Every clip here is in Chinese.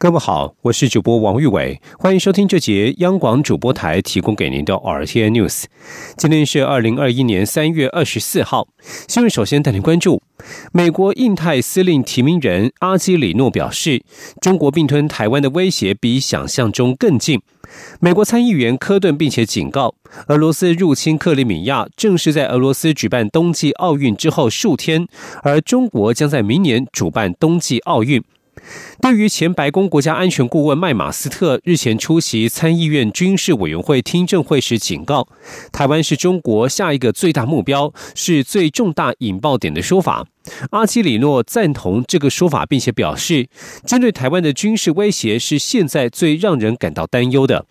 各位好，我是主播王玉伟，欢迎收听这节央广主播台提供给您的 RTN News。今天是二零二一年三月二十四号，新闻首先带您关注。美国印太司令提名人阿基里诺表示，中国并吞台湾的威胁比想象中更近。美国参议员科顿并且警告，俄罗斯入侵克里米亚正是在俄罗斯举办冬季奥运之后数天，而中国将在明年主办冬季奥运。对于前白宫国家安全顾问麦马斯特日前出席参议院军事委员会听证会时警告，台湾是中国下一个最大目标，是最重大引爆点的说法，阿基里诺赞同这个说法，并且表示，针对台湾的军事威胁是现在最让人感到担忧的。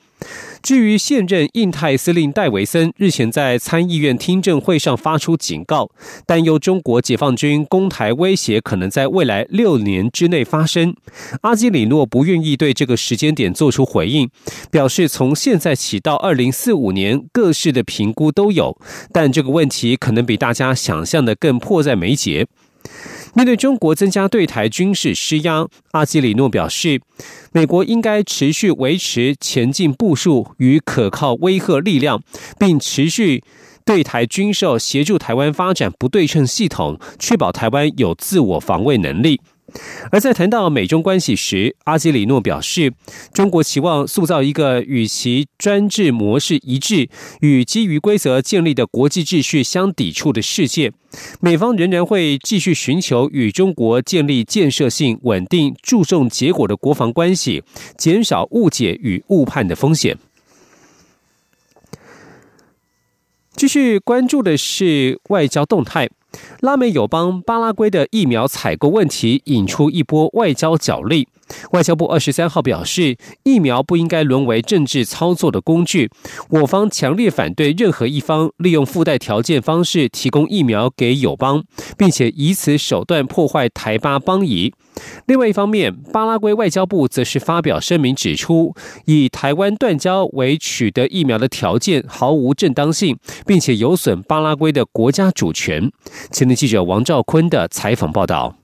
至于现任印太司令戴维森日前在参议院听证会上发出警告，担忧中国解放军攻台威胁可能在未来六年之内发生。阿基里诺不愿意对这个时间点做出回应，表示从现在起到二零四五年各式的评估都有，但这个问题可能比大家想象的更迫在眉睫。面对中国增加对台军事施压，阿基里诺表示，美国应该持续维持前进部署与可靠威慑力量，并持续对台军售，协助台湾发展不对称系统，确保台湾有自我防卫能力。而在谈到美中关系时，阿基里诺表示，中国期望塑造一个与其专制模式一致、与基于规则建立的国际秩序相抵触的世界。美方仍然会继续寻求与中国建立建设性、稳定、注重结果的国防关系，减少误解与误判的风险。继续关注的是外交动态。拉美友邦巴拉圭的疫苗采购问题引出一波外交角力。外交部二十三号表示，疫苗不应该沦为政治操作的工具。我方强烈反对任何一方利用附带条件方式提供疫苗给友邦，并且以此手段破坏台巴邦谊。另外一方面，巴拉圭外交部则是发表声明指出，以台湾断交为取得疫苗的条件毫无正当性，并且有损巴拉圭的国家主权。前天记者王兆坤的采访报道：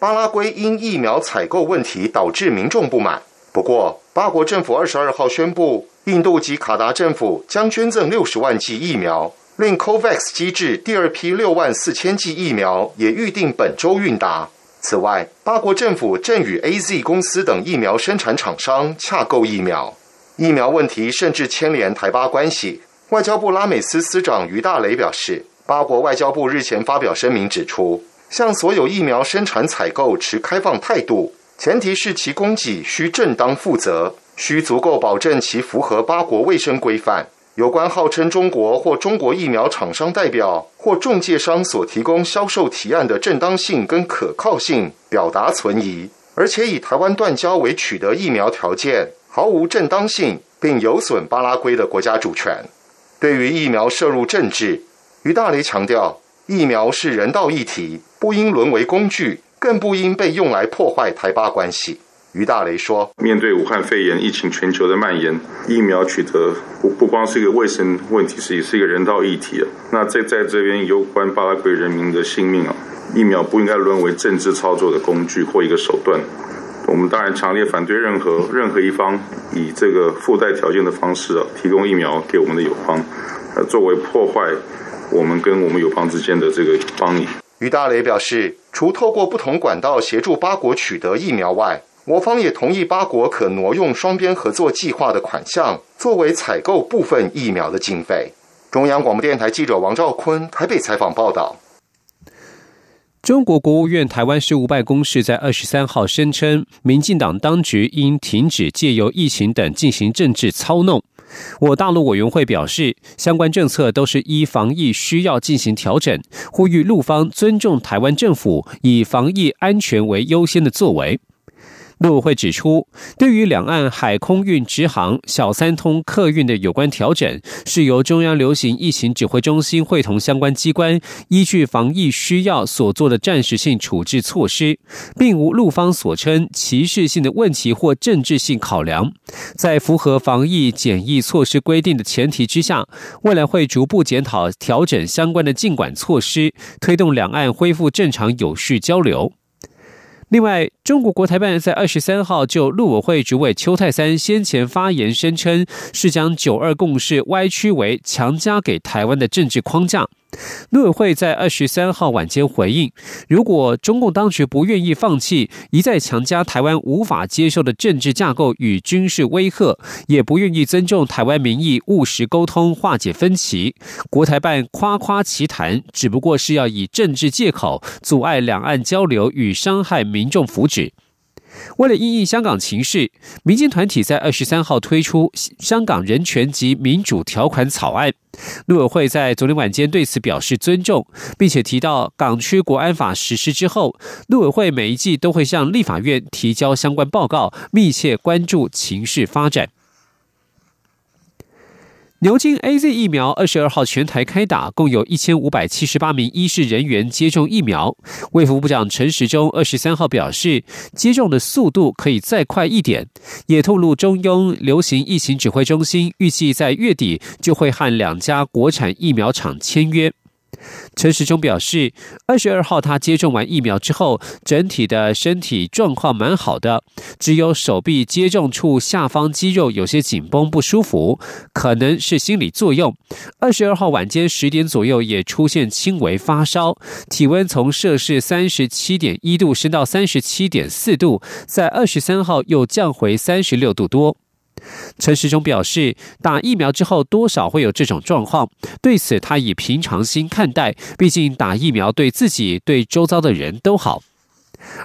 巴拉圭因疫苗采购问题导致民众不满。不过，巴国政府二十二号宣布，印度及卡达政府将捐赠六十万剂疫苗，令 COVAX 机制第二批六万四千剂疫苗也预定本周运达。此外，巴国政府正与 A Z 公司等疫苗生产厂商洽购疫苗。疫苗问题甚至牵连台巴关系。外交部拉美司司长于大雷表示，巴国外交部日前发表声明指出，向所有疫苗生产采购持开放态度，前提是其供给需正当负责，需足够保证其符合八国卫生规范。有关号称中国或中国疫苗厂商代表或中介商所提供销售提案的正当性跟可靠性，表达存疑，而且以台湾断交为取得疫苗条件，毫无正当性，并有损巴拉圭的国家主权。对于疫苗涉入政治，于大雷强调，疫苗是人道议题，不应沦为工具，更不应被用来破坏台巴关系。于大雷说：“面对武汉肺炎疫情全球的蔓延，疫苗取得不不光是一个卫生问题，是也是一个人道议题。那在在这边有关巴拉圭人民的性命啊，疫苗不应该沦为政治操作的工具或一个手段。我们当然强烈反对任何任何一方以这个附带条件的方式啊，提供疫苗给我们的友邦，呃，作为破坏我们跟我们友邦之间的这个邦谊。”于大雷表示，除透过不同管道协助八国取得疫苗外，我方也同意八国可挪用双边合作计划的款项，作为采购部分疫苗的经费。中央广播电台记者王兆坤台北采访报道。中国国务院台湾事务办公室在二十三号声称，民进党当局应停止借由疫情等进行政治操弄。我大陆委员会表示，相关政策都是依防疫需要进行调整，呼吁陆方尊重台湾政府以防疫安全为优先的作为。陆委会指出，对于两岸海空运直航小三通客运的有关调整，是由中央流行疫情指挥中心会同相关机关，依据防疫需要所做的暂时性处置措施，并无陆方所称歧视性的问题或政治性考量。在符合防疫检疫措施规定的前提之下，未来会逐步检讨调整相关的禁管措施，推动两岸恢复正常有序交流。另外，中国国台办在二十三号就陆委会主委邱泰三先前发言声称，是将九二共识歪曲为强加给台湾的政治框架。陆委会在二十三号晚间回应：如果中共当局不愿意放弃一再强加台湾无法接受的政治架构与军事威吓，也不愿意尊重台湾民意、务实沟通、化解分歧，国台办夸夸其谈，只不过是要以政治借口阻碍两岸交流与伤害民众福祉。为了应应香港情势，民间团体在二十三号推出《香港人权及民主条款》草案。陆委会在昨天晚间对此表示尊重，并且提到港区国安法实施之后，陆委会每一季都会向立法院提交相关报告，密切关注情势发展。牛津 A Z 疫苗二十二号全台开打，共有一千五百七十八名医事人员接种疫苗。卫福部长陈时中二十三号表示，接种的速度可以再快一点，也透露中庸流行疫情指挥中心预计在月底就会和两家国产疫苗厂签约。陈时中表示，二十二号他接种完疫苗之后，整体的身体状况蛮好的，只有手臂接种处下方肌肉有些紧绷不舒服，可能是心理作用。二十二号晚间十点左右也出现轻微发烧，体温从摄氏三十七点一度升到三十七点四度，在二十三号又降回三十六度多。陈时中表示，打疫苗之后多少会有这种状况，对此他以平常心看待，毕竟打疫苗对自己、对周遭的人都好。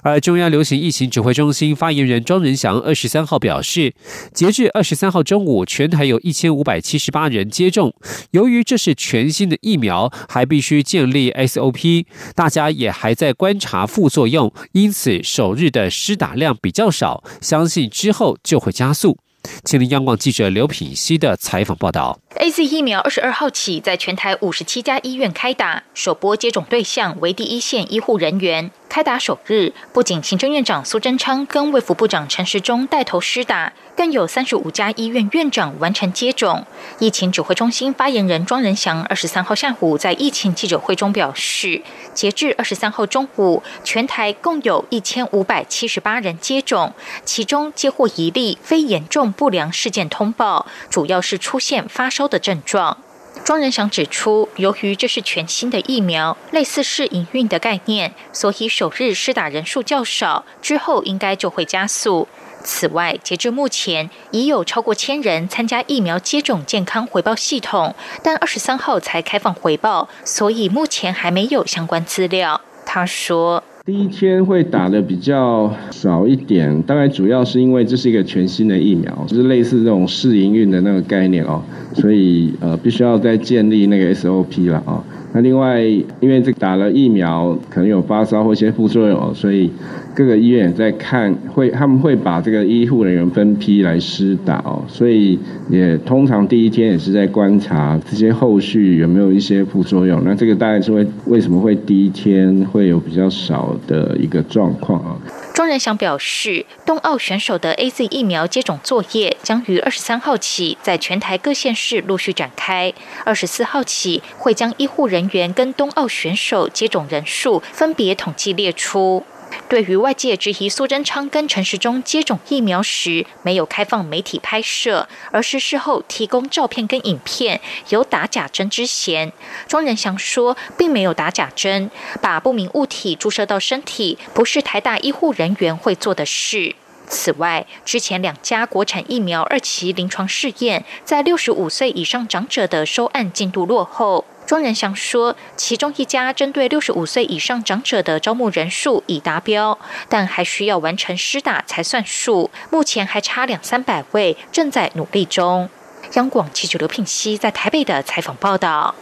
而中央流行疫情指挥中心发言人庄仁祥二十三号表示，截至二十三号中午，全台有一千五百七十八人接种。由于这是全新的疫苗，还必须建立 SOP，大家也还在观察副作用，因此首日的施打量比较少，相信之后就会加速。吉林央广记者刘品希的采访报道：A Z 疫苗二十二号起在全台五十七家医院开打，首波接种对象为第一线医护人员。开打首日，不仅行政院长苏贞昌跟卫福部长陈时中带头施打，更有三十五家医院院长完成接种。疫情指挥中心发言人庄仁祥二十三号下午在疫情记者会中表示，截至二十三号中午，全台共有一千五百七十八人接种，其中接获一例非严重不良事件通报，主要是出现发烧的症状。庄仁祥指出，由于这是全新的疫苗，类似试营运的概念，所以首日施打人数较少，之后应该就会加速。此外，截至目前，已有超过千人参加疫苗接种健康回报系统，但二十三号才开放回报，所以目前还没有相关资料。他说。第一天会打的比较少一点，大概主要是因为这是一个全新的疫苗，就是类似这种试营运的那个概念哦，所以呃必须要再建立那个 SOP 了啊。那另外，因为这打了疫苗可能有发烧或一些副作用，所以各个医院也在看，会他们会把这个医护人员分批来施打哦，所以也通常第一天也是在观察这些后续有没有一些副作用。那这个大概是会为什么会第一天会有比较少的一个状况啊？庄仁祥表示，冬奥选手的 A Z 疫苗接种作业将于二十三号起在全台各县市陆续展开，二十四号起会将医护人员跟冬奥选手接种人数分别统计列出。对于外界质疑苏贞昌跟陈时中接种疫苗时没有开放媒体拍摄，而是事后提供照片跟影片，有打假针之嫌，庄仁祥说，并没有打假针，把不明物体注射到身体，不是台大医护人员会做的事。此外，之前两家国产疫苗二期临床试验，在六十五岁以上长者的收案进度落后。庄仁祥说，其中一家针对六十五岁以上长者的招募人数已达标，但还需要完成施打才算数，目前还差两三百位，正在努力中。央广记者刘聘熙在台北的采访报道。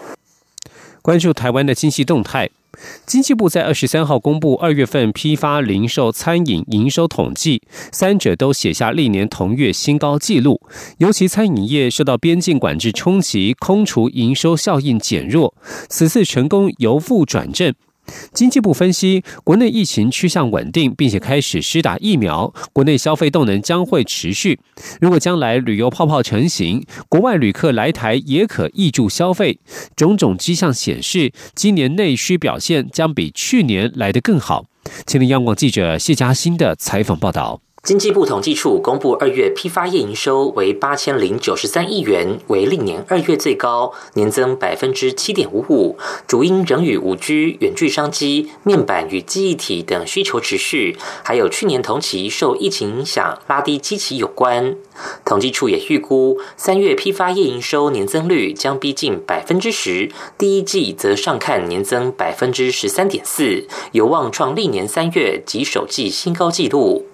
关注台湾的经济动态。经济部在二十三号公布二月份批发、零售、餐饮营收统计，三者都写下历年同月新高纪录。尤其餐饮业受到边境管制冲击，空厨营收效应减弱，此次成功由负转正。经济部分析，国内疫情趋向稳定，并且开始施打疫苗，国内消费动能将会持续。如果将来旅游泡泡成型，国外旅客来台也可挹注消费。种种迹象显示，今年内需表现将比去年来得更好。请听央广记者谢佳欣的采访报道。经济部统计处公布，二月批发业营收为八千零九十三亿元，为历年二月最高，年增百分之七点五五。主因仍与五 G、远距商机、面板与记忆体等需求持续，还有去年同期受疫情影响拉低基期有关。统计处也预估，三月批发业营收年增率将逼近百分之十，第一季则上看年增百分之十三点四，有望创历年三月及首季新高纪录。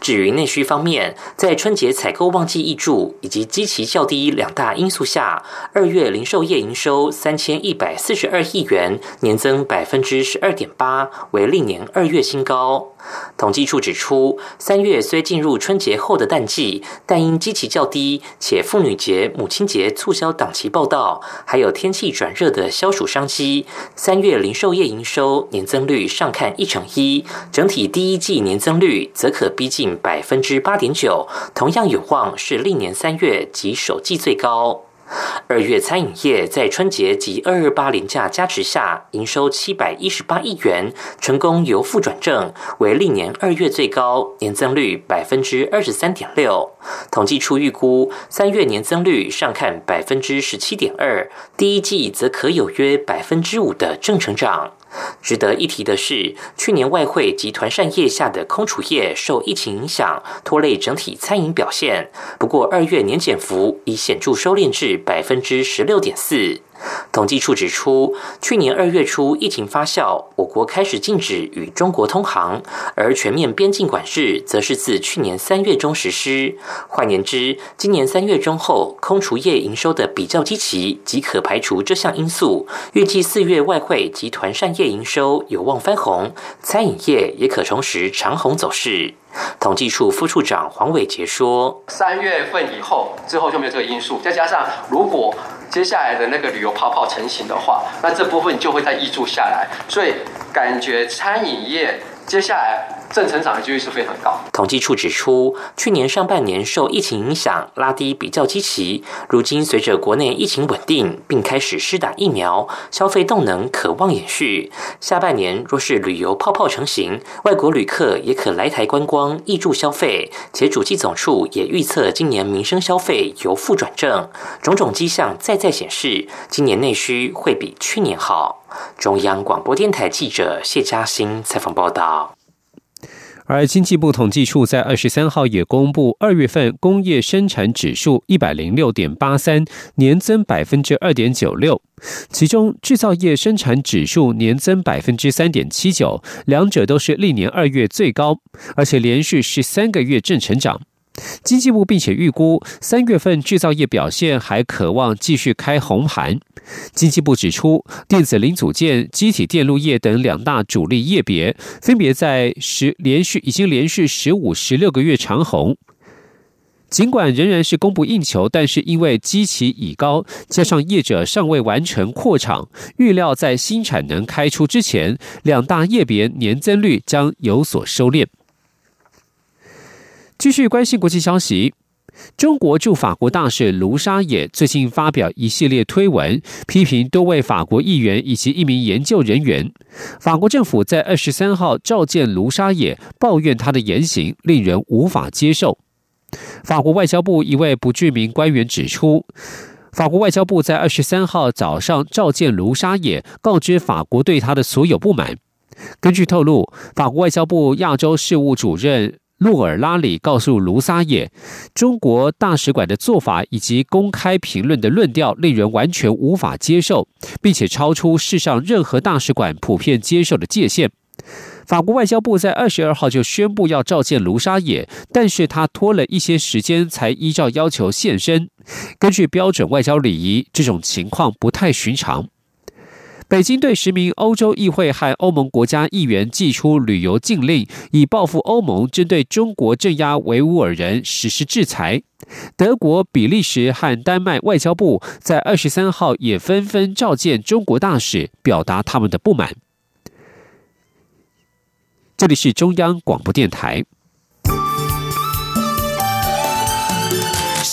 至于内需方面，在春节采购旺季易注以及基期较低两大因素下，二月零售业营收三千一百四十二亿元，年增百分之十二点八，为历年二月新高。统计处指出，三月虽进入春节后的淡季，但因基期较低，且妇女节、母亲节促销档期报道，还有天气转热的消暑商机，三月零售业营收年增率上看一成一，整体第一季年增率则可逼近百分之八点九，同样有望是历年三月及首季最高。二月餐饮业在春节及二二八零价加持下，营收七百一十八亿元，成功由负转正，为历年二月最高，年增率百分之二十三点六。统计处预估，三月年增率上看百分之十七点二，第一季则可有约百分之五的正成长。值得一提的是，去年外汇及团扇业下的空储业受疫情影响，拖累整体餐饮表现。不过，二月年减幅已显著收敛至百分之十六点四。统计处指出，去年二月初疫情发酵，我国开始禁止与中国通航，而全面边境管制则是自去年三月中实施。换言之，今年三月中后，空厨业营收的比较基期即可排除这项因素。预计四月外汇及团扇业营收有望翻红，餐饮业也可重拾长红走势。统计处副处长黄伟杰说：“三月份以后，之后就没有这个因素，再加上如果。”接下来的那个旅游泡泡成型的话，那这部分就会再溢注下来，所以感觉餐饮业接下来。正成长的几率是非常高。统计处指出，去年上半年受疫情影响，拉低比较积极。如今随着国内疫情稳定，并开始施打疫苗，消费动能可望延续。下半年若是旅游泡泡成型，外国旅客也可来台观光，挹注消费。且主计总处也预测，今年民生消费由负转正，种种迹象再再显示，今年内需会比去年好。中央广播电台记者谢嘉欣采访报道。而经济部统计处在二十三号也公布二月份工业生产指数一百零六点八三，年增百分之二点九六，其中制造业生产指数年增百分之三点七九，两者都是历年二月最高，而且连续十三个月正成长。经济部并且预估，三月份制造业表现还渴望继续开红盘。经济部指出，电子零组件、机体电路业等两大主力业别，分别在十连续已经连续十五、十六个月长红。尽管仍然是供不应求，但是因为基期已高，加上业者尚未完成扩厂，预料在新产能开出之前，两大业别年增率将有所收敛。继续关心国际消息，中国驻法国大使卢沙野最近发表一系列推文，批评多位法国议员以及一名研究人员。法国政府在二十三号召见卢沙野，抱怨他的言行令人无法接受。法国外交部一位不具名官员指出，法国外交部在二十三号早上召见卢沙野，告知法国对他的所有不满。根据透露，法国外交部亚洲事务主任。洛尔拉里告诉卢沙野，中国大使馆的做法以及公开评论的论调令人完全无法接受，并且超出世上任何大使馆普遍接受的界限。法国外交部在二十二号就宣布要召见卢沙野，但是他拖了一些时间才依照要求现身。根据标准外交礼仪，这种情况不太寻常。北京对十名欧洲议会和欧盟国家议员寄出旅游禁令，以报复欧盟针对中国镇压维吾尔人实施制裁。德国、比利时和丹麦外交部在二十三号也纷纷召见中国大使，表达他们的不满。这里是中央广播电台。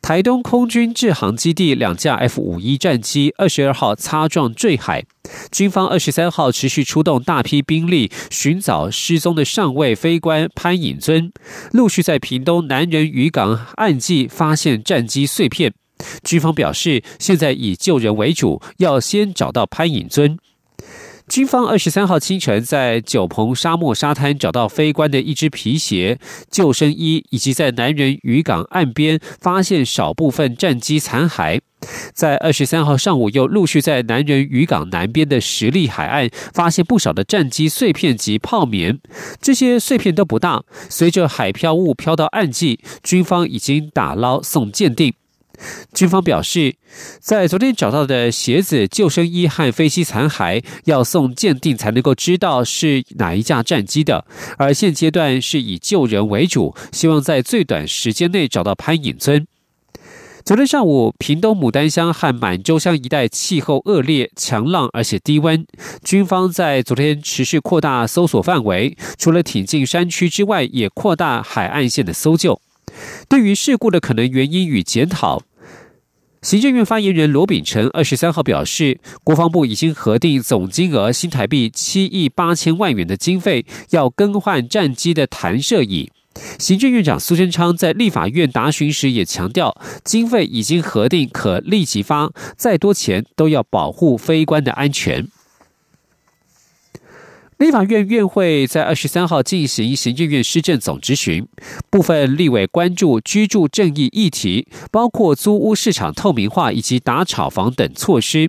台东空军制航基地两架 F 五一战机二十二号擦撞坠海，军方二十三号持续出动大批兵力寻找失踪的上尉飞官潘隐尊，陆续在屏东南人渔港岸际发现战机碎片。军方表示，现在以救人为主，要先找到潘隐尊。军方二十三号清晨在九鹏沙漠沙滩找到飞官的一只皮鞋、救生衣，以及在南人渔港岸边发现少部分战机残骸。在二十三号上午，又陆续在南人渔港南边的实力海岸发现不少的战机碎片及泡棉。这些碎片都不大，随着海漂物漂到岸际，军方已经打捞送鉴定。军方表示，在昨天找到的鞋子、救生衣和飞机残骸要送鉴定才能够知道是哪一架战机的，而现阶段是以救人为主，希望在最短时间内找到潘颖尊。昨天上午，屏东牡丹乡和满洲乡一带气候恶劣、强浪而且低温，军方在昨天持续扩大搜索范围，除了挺进山区之外，也扩大海岸线的搜救。对于事故的可能原因与检讨。行政院发言人罗秉成二十三号表示，国防部已经核定总金额新台币七亿八千万元的经费，要更换战机的弹射椅。行政院长苏贞昌在立法院答询时也强调，经费已经核定，可立即发，再多钱都要保护飞官的安全。立法院院会在二十三号进行行政院施政总质询，部分立委关注居住正义议题，包括租屋市场透明化以及打炒房等措施。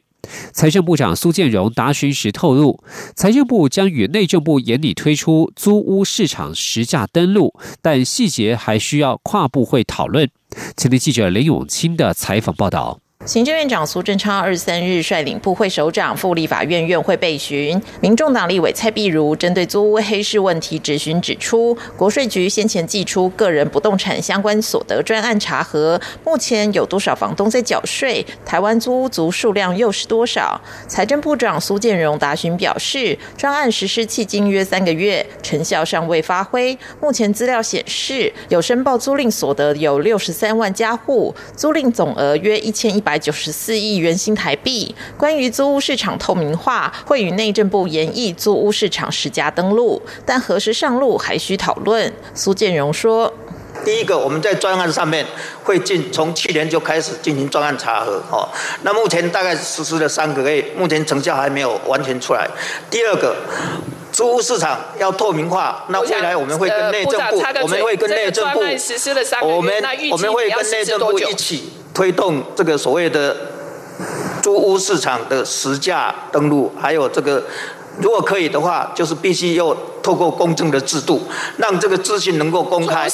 财政部长苏建荣答询时透露，财政部将与内政部研拟推出租屋市场实价登录，但细节还需要跨部会讨论。前天记者林永清的采访报道。行政院长苏贞昌二十三日率领部会首长赴立法院院会备询，民众党立委蔡碧如针对租屋黑市问题质询指出，国税局先前寄出个人不动产相关所得专案查核，目前有多少房东在缴税？台湾租屋族数量又是多少？财政部长苏建荣答询表示，专案实施迄今约三个月，成效尚未发挥。目前资料显示，有申报租赁所得有六十三万家户，租赁总额约一千一百。百九十四亿元新台币。关于租屋市场透明化，会与内政部研议租屋市场实价登录，但何时上路还需讨论。苏建荣说：“第一个，我们在专案上面会进，从去年就开始进行专案查核。哦，那目前大概实施了三个月，目前成效还没有完全出来。第二个，租屋市场要透明化，那未来我们会跟内政部，我们会跟内政部，我们我们会跟内政部一起。”推动这个所谓的租屋市场的实价登录，还有这个，如果可以的话，就是必须要透过公正的制度，让这个资讯能够公开。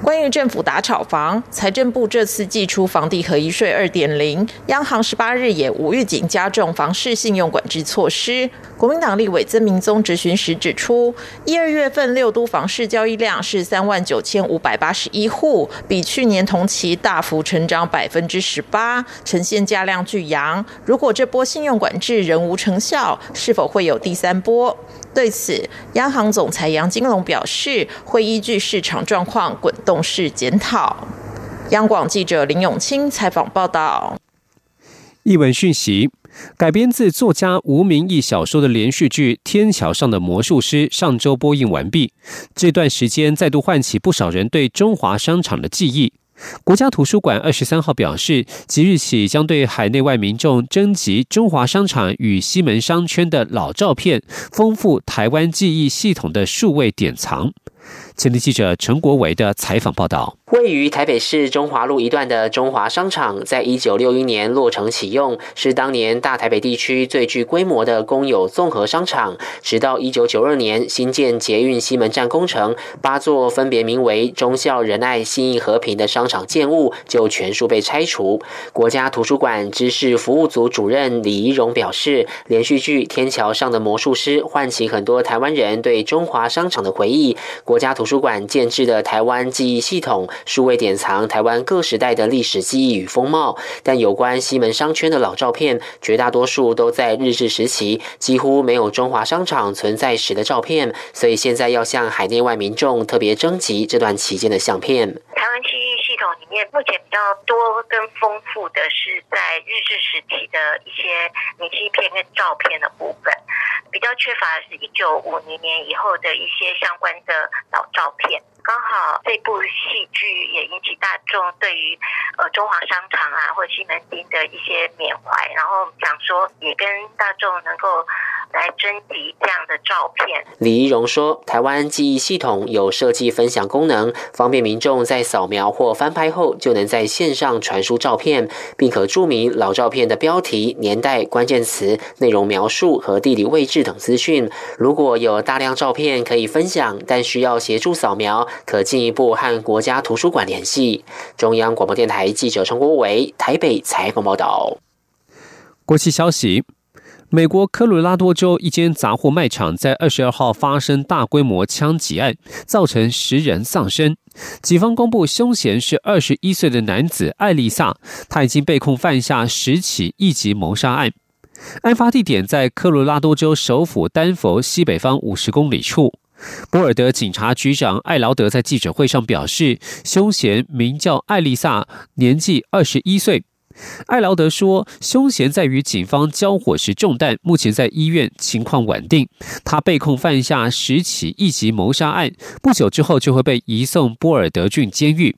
关于政府打炒房，财政部这次寄出房地合一税二点零，央行十八日也无预警加重房市信用管制措施。国民党立委曾明宗质询时指出，一二月份六都房市交易量是三万九千五百八十一户，比去年同期大幅成长百分之十八，呈现价量巨扬。如果这波信用管制仍无成效，是否会有第三波？对此，央行总裁杨金龙表示，会依据市场状况滚动式检讨。央广记者林永清采访报道。译文讯息：改编自作家吴明义小说的连续剧《天桥上的魔术师》上周播映完毕，这段时间再度唤起不少人对中华商场的记忆。国家图书馆二十三号表示，即日起将对海内外民众征集中华商场与西门商圈的老照片，丰富台湾记忆系统的数位典藏。前天记者陈国维的采访报道。位于台北市中华路一段的中华商场，在一九六一年落成启用，是当年大台北地区最具规模的公有综合商场。直到一九九二年新建捷运西门站工程，八座分别名为忠孝仁爱信义和平的商场建物就全数被拆除。国家图书馆知识服务组主任李仪荣表示，连续剧《天桥上的魔术师》唤起很多台湾人对中华商场的回忆。国家图书馆建制的台湾记忆系统。数位典藏台湾各时代的历史记忆与风貌，但有关西门商圈的老照片，绝大多数都在日治时期，几乎没有中华商场存在时的照片，所以现在要向海内外民众特别征集这段期间的相片。台湾记忆系统里面，目前比较多跟丰富的是在日治时期的一些明信片跟照片的部分，比较缺乏是一九五零年以后的一些相关的老照片。刚好这部戏剧也引起大众对于呃中华商场啊或西门町的一些缅怀，然后想说也跟大众能够来征集这样的照片。李仪荣说，台湾记忆系统有设计分享功能，方便民众在扫描或翻拍后就能在线上传输照片，并可注明老照片的标题、年代、关键词、内容描述和地理位置等资讯。如果有大量照片可以分享，但需要协助扫描。可进一步和国家图书馆联系。中央广播电台记者陈国伟台北采访报道。国际消息：美国科罗拉多州一间杂货卖场在二十二号发生大规模枪击案，造成十人丧生。警方公布，凶嫌是二十一岁的男子艾丽萨，他已经被控犯下十起一级谋杀案。案发地点在科罗拉多州首府丹佛西北方五十公里处。波尔德警察局长艾劳德在记者会上表示，凶嫌名叫艾丽萨，年纪二十一岁。艾劳德说，凶嫌在与警方交火时中弹，目前在医院，情况稳定。他被控犯下十起一级谋杀案，不久之后就会被移送波尔德郡监狱。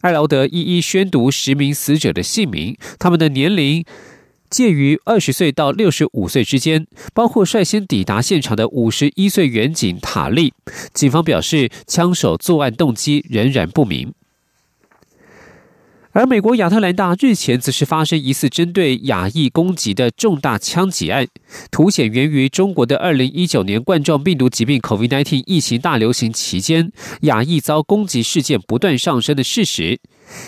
艾劳德一一宣读十名死者的姓名，他们的年龄。介于二十岁到六十五岁之间，包括率先抵达现场的五十一岁远警塔利。警方表示，枪手作案动机仍然不明。而美国亚特兰大日前则是发生疑似针对亚裔攻击的重大枪击案，凸显源于中国的二零一九年冠状病毒疾病 COVID-19 疫情大流行期间，亚裔遭攻击事件不断上升的事实。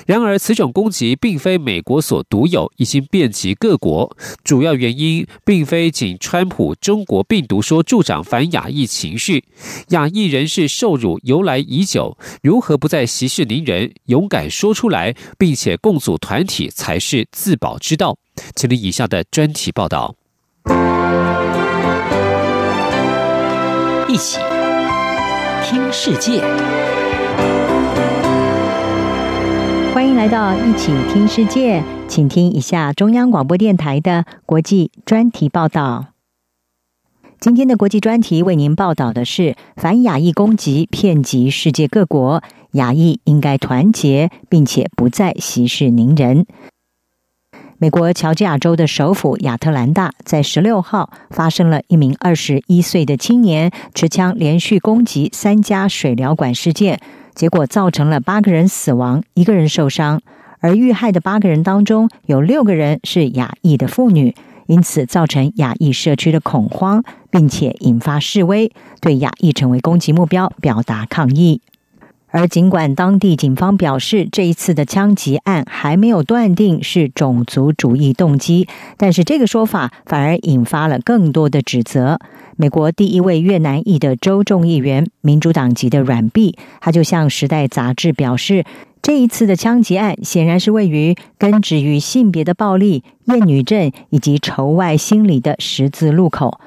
然而，此种攻击并非美国所独有，已经遍及各国。主要原因并非仅川普中国病毒说助长反亚裔情绪，亚裔人士受辱由来已久，如何不再息事宁人，勇敢说出来，并且共组团体才是自保之道。请听以下的专题报道。一起听世界。欢迎来到一起听世界，请听一下中央广播电台的国际专题报道。今天的国际专题为您报道的是反亚裔攻击遍及世界各国，亚裔应该团结，并且不再息事宁人。美国乔治亚州的首府亚特兰大在十六号发生了一名二十一岁的青年持枪连续攻击三家水疗馆事件。结果造成了八个人死亡，一个人受伤，而遇害的八个人当中有六个人是亚裔的妇女，因此造成亚裔社区的恐慌，并且引发示威，对亚裔成为攻击目标表达抗议。而尽管当地警方表示这一次的枪击案还没有断定是种族主义动机，但是这个说法反而引发了更多的指责。美国第一位越南裔的州众议员、民主党籍的阮碧，他就向《时代》杂志表示，这一次的枪击案显然是位于根植于性别的暴力、厌女症以及仇外心理的十字路口。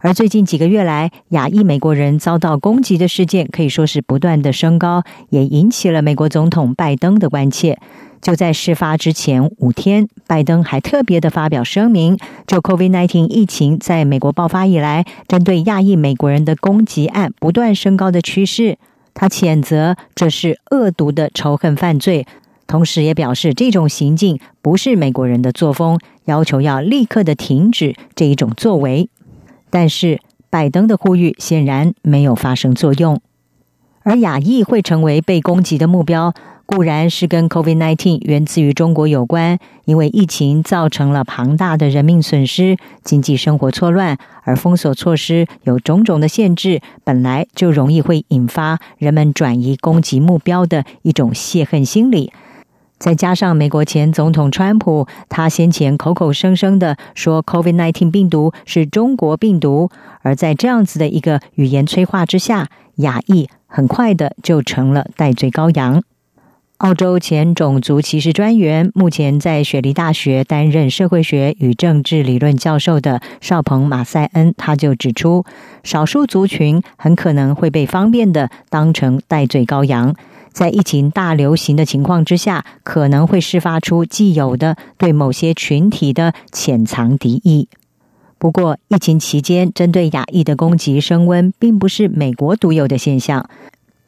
而最近几个月来，亚裔美国人遭到攻击的事件可以说是不断的升高，也引起了美国总统拜登的关切。就在事发之前五天，拜登还特别的发表声明，就 COVID-19 疫情在美国爆发以来，针对亚裔美国人的攻击案不断升高的趋势，他谴责这是恶毒的仇恨犯罪，同时也表示这种行径不是美国人的作风，要求要立刻的停止这一种作为。但是，拜登的呼吁显然没有发生作用，而亚裔会成为被攻击的目标。固然是跟 COVID-19 源自于中国有关，因为疫情造成了庞大的人命损失、经济生活错乱，而封锁措施有种种的限制，本来就容易会引发人们转移攻击目标的一种泄恨心理。再加上美国前总统川普，他先前口口声声的说 COVID-19 病毒是中国病毒，而在这样子的一个语言催化之下，亚裔很快的就成了戴罪羔羊。澳洲前种族歧视专员，目前在雪梨大学担任社会学与政治理论教授的邵鹏马塞恩，他就指出，少数族群很可能会被方便的当成戴罪羔羊，在疫情大流行的情况之下，可能会释发出既有的对某些群体的潜藏敌意。不过，疫情期间针对亚裔的攻击升温，并不是美国独有的现象。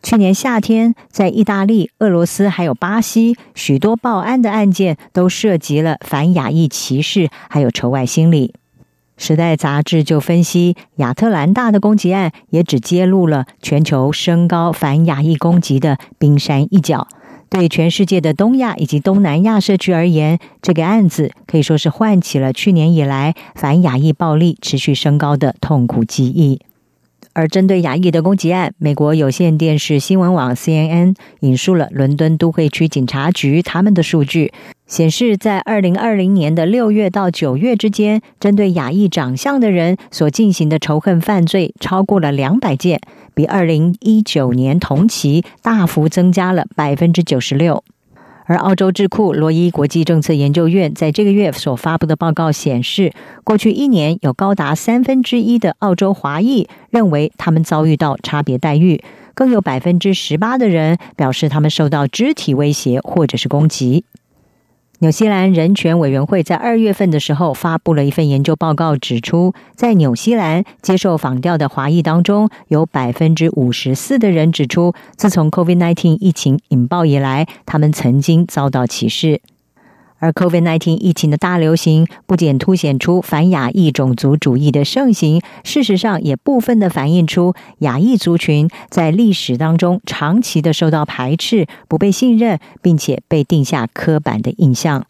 去年夏天，在意大利、俄罗斯还有巴西，许多报案的案件都涉及了反亚裔歧视，还有仇外心理。时代杂志就分析，亚特兰大的攻击案也只揭露了全球升高反亚裔攻击的冰山一角。对全世界的东亚以及东南亚社区而言，这个案子可以说是唤起了去年以来反亚裔暴力持续升高的痛苦记忆。而针对亚裔的攻击案，美国有线电视新闻网 CNN 引述了伦敦都会区警察局他们的数据，显示在二零二零年的六月到九月之间，针对亚裔长相的人所进行的仇恨犯罪超过了两百件，比二零一九年同期大幅增加了百分之九十六。而澳洲智库罗伊国际政策研究院在这个月所发布的报告显示，过去一年有高达三分之一的澳洲华裔认为他们遭遇到差别待遇，更有百分之十八的人表示他们受到肢体威胁或者是攻击。纽西兰人权委员会在二月份的时候发布了一份研究报告，指出，在纽西兰接受访调的华裔当中，有百分之五十四的人指出，自从 COVID-19 疫情引爆以来，他们曾经遭到歧视。而 COVID-19 疫情的大流行，不仅凸显出反亚裔种族主义的盛行，事实上也部分的反映出亚裔族群在历史当中长期的受到排斥、不被信任，并且被定下刻板的印象。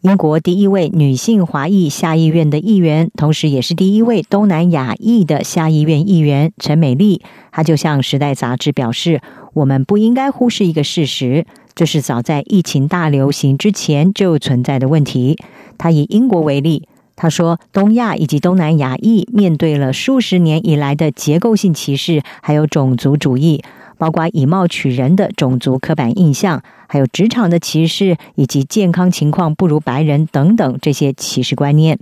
英国第一位女性华裔下议院的议员，同时也是第一位东南亚裔的下议院议员陈美丽，她就向《时代》杂志表示：“我们不应该忽视一个事实。”这是早在疫情大流行之前就存在的问题。他以英国为例，他说，东亚以及东南亚裔面对了数十年以来的结构性歧视，还有种族主义，包括以貌取人的种族刻板印象，还有职场的歧视，以及健康情况不如白人等等这些歧视观念。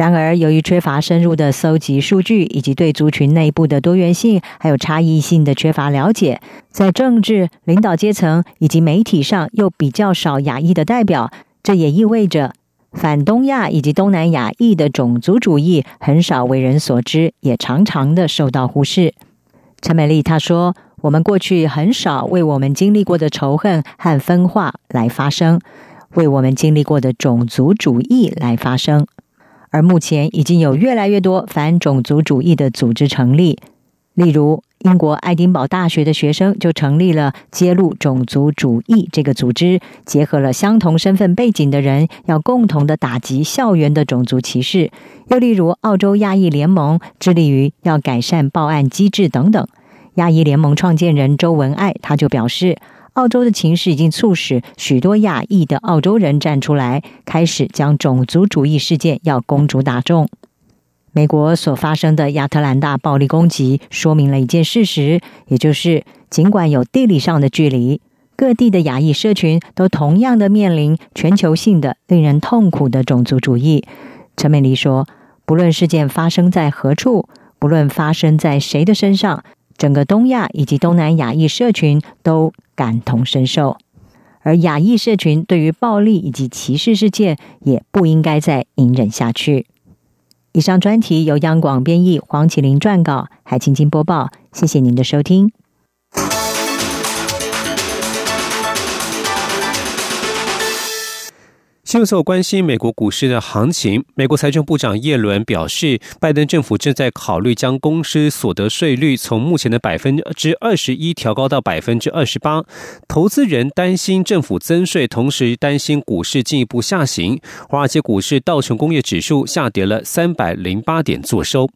然而，由于缺乏深入的搜集数据，以及对族群内部的多元性还有差异性的缺乏了解，在政治领导阶层以及媒体上又比较少亚裔的代表，这也意味着反东亚以及东南亚裔的种族主义很少为人所知，也常常的受到忽视。陈美丽她说：“我们过去很少为我们经历过的仇恨和分化来发声，为我们经历过的种族主义来发声。”而目前已经有越来越多反种族主义的组织成立，例如英国爱丁堡大学的学生就成立了“揭露种族主义”这个组织，结合了相同身份背景的人，要共同的打击校园的种族歧视。又例如，澳洲亚裔联盟致力于要改善报案机制等等。亚裔联盟创建人周文爱他就表示。澳洲的情势已经促使许多亚裔的澳洲人站出来，开始将种族主义事件要公诸大众。美国所发生的亚特兰大暴力攻击，说明了一件事实，也就是尽管有地理上的距离，各地的亚裔社群都同样的面临全球性的、令人痛苦的种族主义。陈美丽说：“不论事件发生在何处，不论发生在谁的身上。”整个东亚以及东南亚裔社群都感同身受，而亚裔社群对于暴力以及歧视事件也不应该再隐忍下去。以上专题由央广编译，黄启麟撰稿，海青青播报。谢谢您的收听。新闻所关心美国股市的行情。美国财政部长耶伦表示，拜登政府正在考虑将公司所得税率从目前的百分之二十一调高到百分之二十八。投资人担心政府增税，同时担心股市进一步下行。华尔街股市道琼工业指数下跌了三百零八点，作收。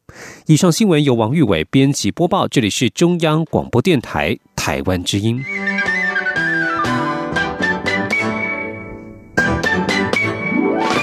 以上新闻由王玉伟编辑播报，这里是中央广播电台台湾之音。